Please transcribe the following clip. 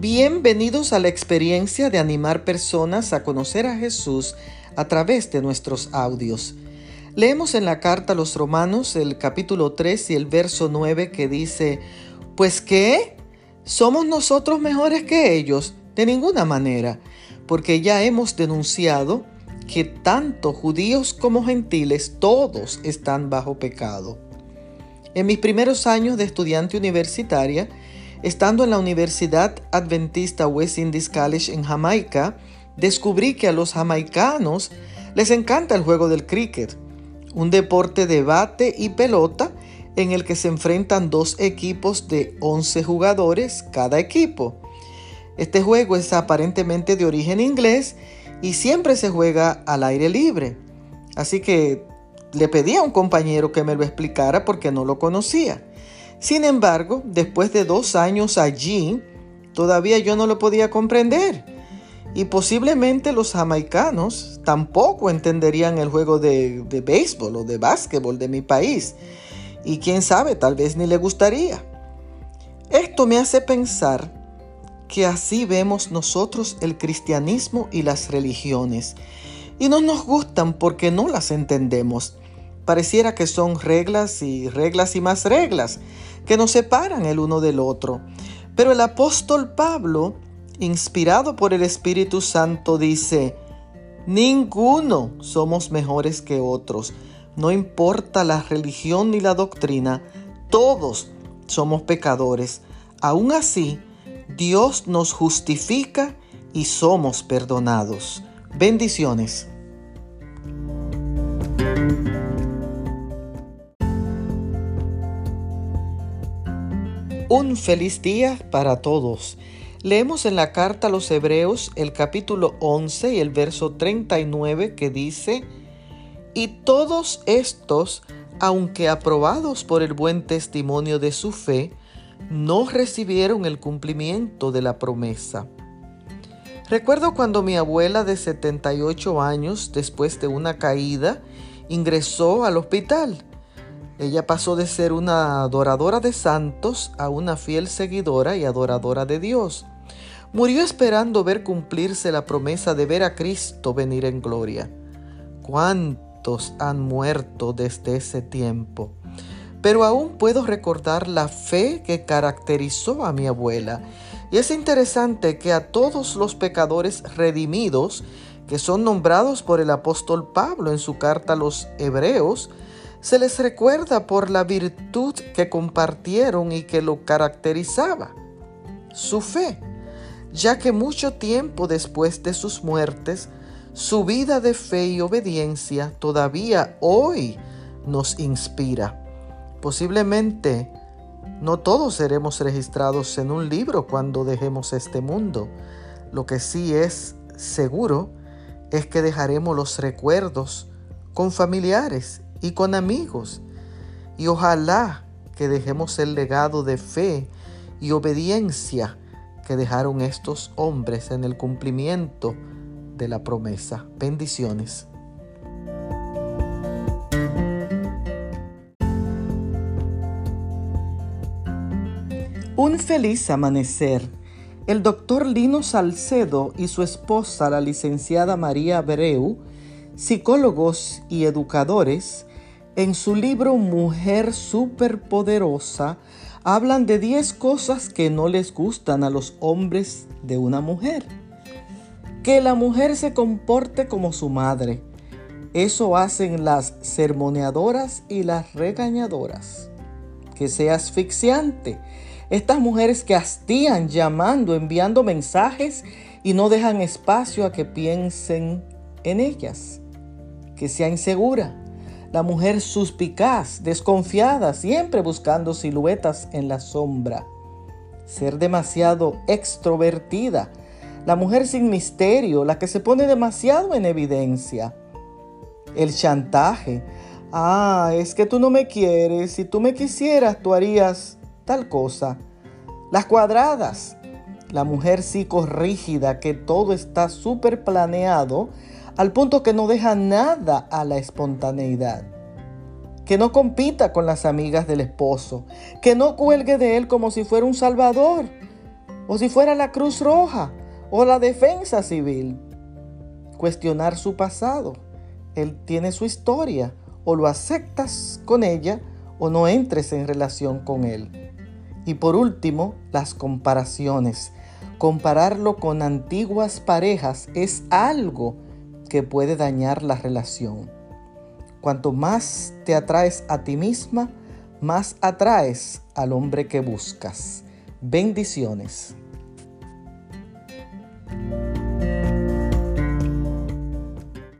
Bienvenidos a la experiencia de animar personas a conocer a Jesús a través de nuestros audios. Leemos en la carta a los romanos el capítulo 3 y el verso 9 que dice, Pues qué, ¿somos nosotros mejores que ellos? De ninguna manera, porque ya hemos denunciado que tanto judíos como gentiles todos están bajo pecado. En mis primeros años de estudiante universitaria, Estando en la Universidad Adventista West Indies College en Jamaica, descubrí que a los jamaicanos les encanta el juego del cricket, un deporte de bate y pelota en el que se enfrentan dos equipos de 11 jugadores cada equipo. Este juego es aparentemente de origen inglés y siempre se juega al aire libre. Así que le pedí a un compañero que me lo explicara porque no lo conocía. Sin embargo, después de dos años allí, todavía yo no lo podía comprender. Y posiblemente los jamaicanos tampoco entenderían el juego de, de béisbol o de básquetbol de mi país. Y quién sabe, tal vez ni le gustaría. Esto me hace pensar que así vemos nosotros el cristianismo y las religiones. Y no nos gustan porque no las entendemos. Pareciera que son reglas y reglas y más reglas que nos separan el uno del otro. Pero el apóstol Pablo, inspirado por el Espíritu Santo, dice, ninguno somos mejores que otros. No importa la religión ni la doctrina, todos somos pecadores. Aún así, Dios nos justifica y somos perdonados. Bendiciones. Un feliz día para todos. Leemos en la carta a los Hebreos el capítulo 11 y el verso 39 que dice, Y todos estos, aunque aprobados por el buen testimonio de su fe, no recibieron el cumplimiento de la promesa. Recuerdo cuando mi abuela de 78 años, después de una caída, ingresó al hospital ella pasó de ser una adoradora de santos a una fiel seguidora y adoradora de Dios. Murió esperando ver cumplirse la promesa de ver a Cristo venir en gloria. ¿Cuántos han muerto desde ese tiempo? Pero aún puedo recordar la fe que caracterizó a mi abuela. Y es interesante que a todos los pecadores redimidos, que son nombrados por el apóstol Pablo en su carta a los Hebreos, se les recuerda por la virtud que compartieron y que lo caracterizaba, su fe, ya que mucho tiempo después de sus muertes, su vida de fe y obediencia todavía hoy nos inspira. Posiblemente no todos seremos registrados en un libro cuando dejemos este mundo. Lo que sí es seguro es que dejaremos los recuerdos con familiares y con amigos. Y ojalá que dejemos el legado de fe y obediencia que dejaron estos hombres en el cumplimiento de la promesa. Bendiciones. Un feliz amanecer. El doctor Lino Salcedo y su esposa, la licenciada María Abreu, psicólogos y educadores, en su libro Mujer Superpoderosa, hablan de 10 cosas que no les gustan a los hombres de una mujer. Que la mujer se comporte como su madre. Eso hacen las sermoneadoras y las regañadoras. Que sea asfixiante. Estas mujeres que hastían llamando, enviando mensajes y no dejan espacio a que piensen en ellas. Que sea insegura la mujer suspicaz, desconfiada, siempre buscando siluetas en la sombra. Ser demasiado extrovertida. La mujer sin misterio, la que se pone demasiado en evidencia. El chantaje. Ah, es que tú no me quieres. Si tú me quisieras, tú harías tal cosa. Las cuadradas. La mujer psicorrígida, que todo está súper planeado al punto que no deja nada a la espontaneidad. Que no compita con las amigas del esposo, que no cuelgue de él como si fuera un salvador. o si fuera la Cruz Roja o la Defensa Civil. Cuestionar su pasado. Él tiene su historia, o lo aceptas con ella o no entres en relación con él. Y por último, las comparaciones. Compararlo con antiguas parejas es algo que puede dañar la relación. Cuanto más te atraes a ti misma, más atraes al hombre que buscas. Bendiciones.